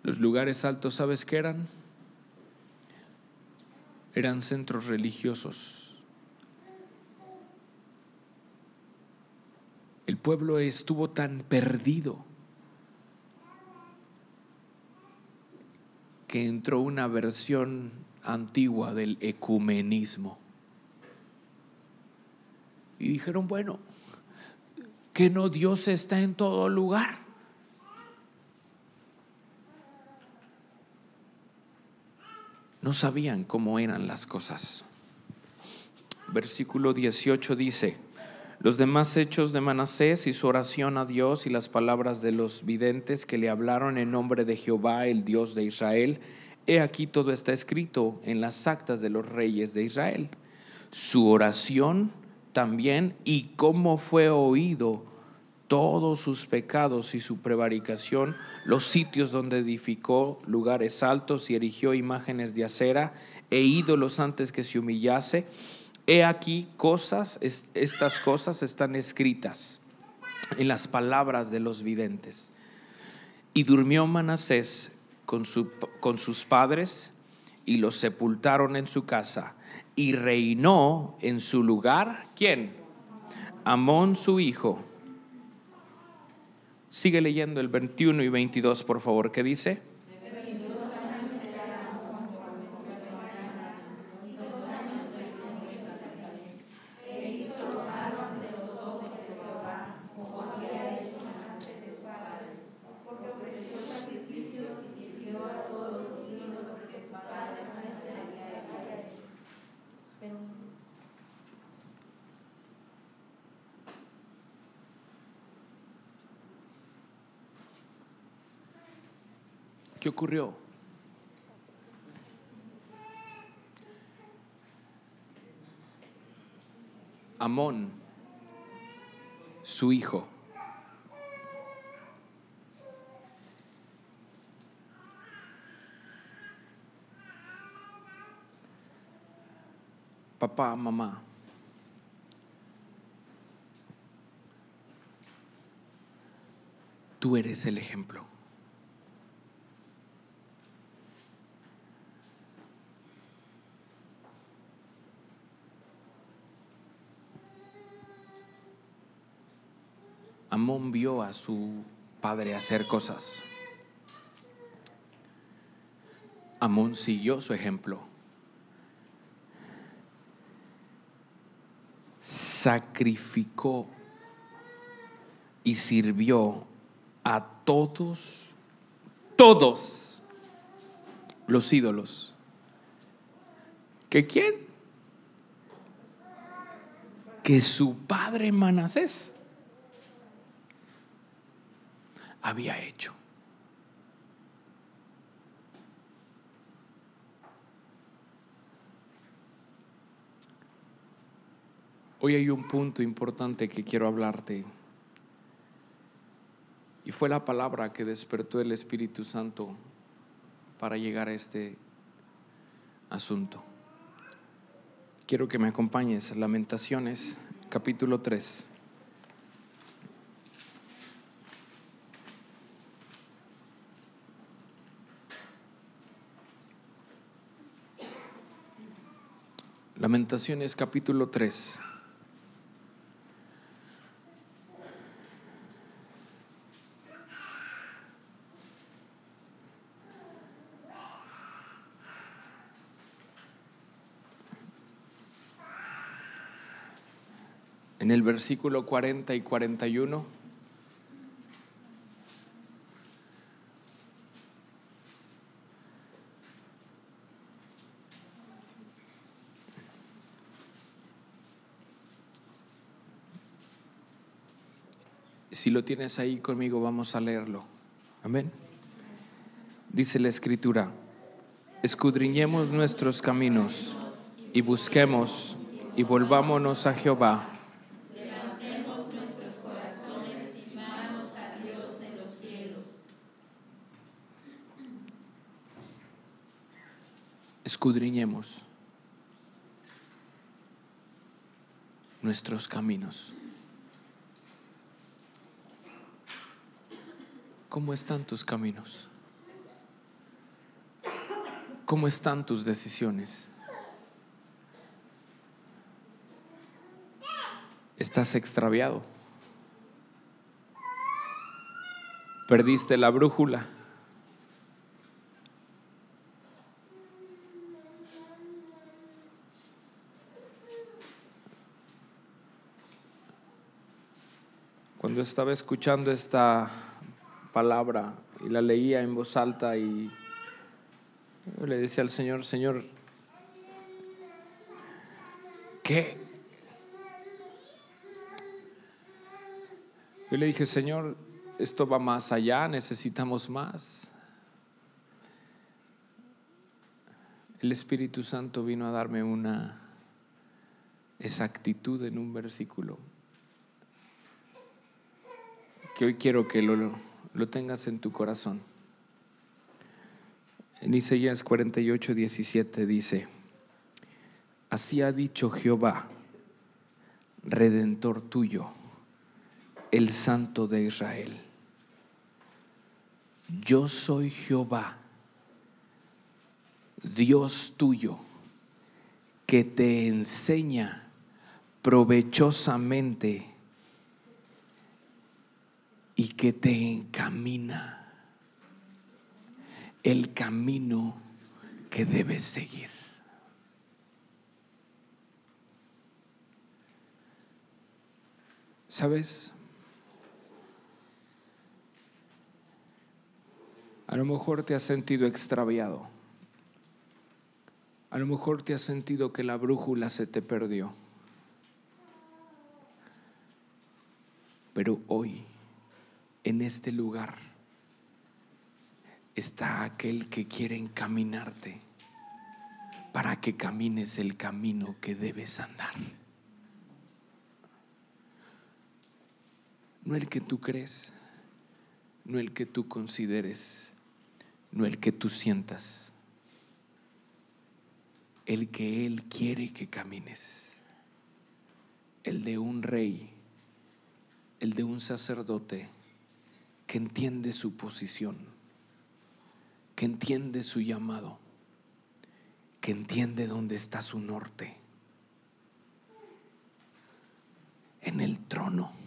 Los lugares altos, ¿sabes qué eran? eran centros religiosos. El pueblo estuvo tan perdido que entró una versión antigua del ecumenismo. Y dijeron, bueno, que no Dios está en todo lugar. no sabían cómo eran las cosas. Versículo 18 dice, los demás hechos de Manasés y su oración a Dios y las palabras de los videntes que le hablaron en nombre de Jehová, el Dios de Israel, he aquí todo está escrito en las actas de los reyes de Israel. Su oración también y cómo fue oído todos sus pecados y su prevaricación, los sitios donde edificó lugares altos y erigió imágenes de acera e ídolos antes que se humillase. He aquí cosas, estas cosas están escritas en las palabras de los videntes. Y durmió Manasés con, su, con sus padres y los sepultaron en su casa. Y reinó en su lugar, ¿quién? Amón su hijo Sigue leyendo el 21 y 22, por favor, ¿qué dice? ¿Qué ocurrió? Amón, su hijo, papá, mamá, tú eres el ejemplo. Amón vio a su padre hacer cosas. Amón siguió su ejemplo. Sacrificó y sirvió a todos, todos los ídolos. ¿Que quién? Que su padre Manasés había hecho. Hoy hay un punto importante que quiero hablarte. Y fue la palabra que despertó el Espíritu Santo para llegar a este asunto. Quiero que me acompañes. Lamentaciones, capítulo 3. Lamentaciones capítulo 3. En el versículo 40 y 41. Si tienes ahí conmigo, vamos a leerlo. Amén. Dice la escritura, escudriñemos nuestros caminos y busquemos y volvámonos a Jehová. Escudriñemos nuestros caminos. ¿Cómo están tus caminos? ¿Cómo están tus decisiones? ¿Estás extraviado? ¿Perdiste la brújula? Cuando estaba escuchando esta palabra y la leía en voz alta y le decía al Señor, Señor, ¿qué? Yo le dije, Señor, esto va más allá, necesitamos más. El Espíritu Santo vino a darme una exactitud en un versículo que hoy quiero que lo, lo tengas en tu corazón. En Isaías 48, 17 dice, así ha dicho Jehová, redentor tuyo, el Santo de Israel. Yo soy Jehová, Dios tuyo, que te enseña provechosamente y que te encamina el camino que debes seguir. ¿Sabes? A lo mejor te has sentido extraviado. A lo mejor te has sentido que la brújula se te perdió. Pero hoy en este lugar está aquel que quiere encaminarte para que camines el camino que debes andar. No el que tú crees, no el que tú consideres, no el que tú sientas, el que Él quiere que camines, el de un rey, el de un sacerdote que entiende su posición, que entiende su llamado, que entiende dónde está su norte. En el trono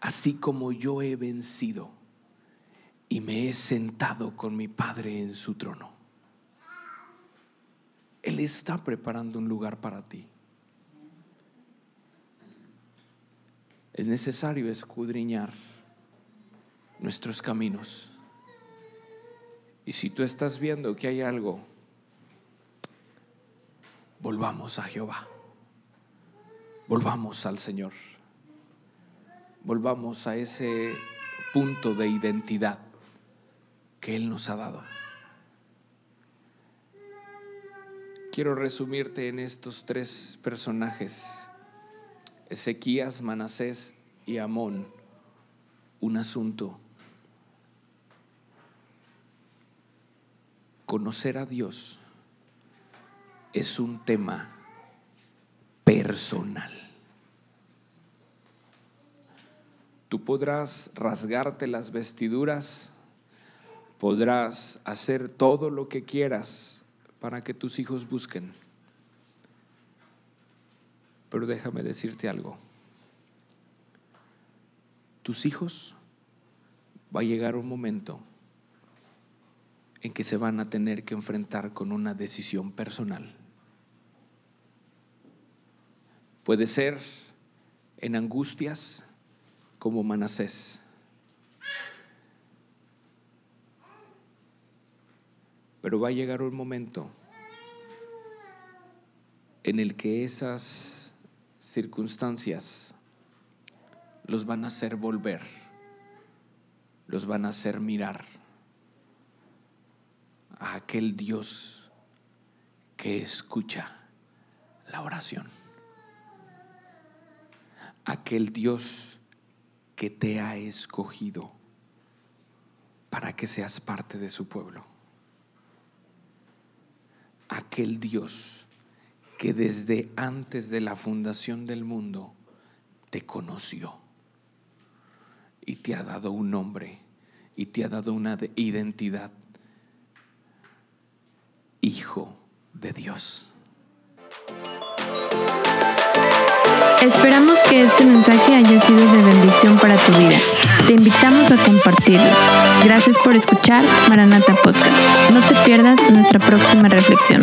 así como yo he vencido y me he sentado con mi Padre en su trono. Él está preparando un lugar para ti. Es necesario escudriñar nuestros caminos. Y si tú estás viendo que hay algo, volvamos a Jehová. Volvamos al Señor. Volvamos a ese punto de identidad que Él nos ha dado. Quiero resumirte en estos tres personajes, Ezequías, Manasés y Amón, un asunto. Conocer a Dios es un tema personal. Tú podrás rasgarte las vestiduras, podrás hacer todo lo que quieras para que tus hijos busquen. Pero déjame decirte algo. Tus hijos va a llegar un momento en que se van a tener que enfrentar con una decisión personal. Puede ser en angustias como Manasés. Pero va a llegar un momento en el que esas circunstancias los van a hacer volver, los van a hacer mirar a aquel Dios que escucha la oración aquel Dios que te ha escogido para que seas parte de su pueblo. Aquel Dios que desde antes de la fundación del mundo te conoció y te ha dado un nombre y te ha dado una identidad. Hijo de Dios. Esperamos que este mensaje haya sido de bendición para tu vida. Te invitamos a compartirlo. Gracias por escuchar Maranata Podcast. No te pierdas nuestra próxima reflexión.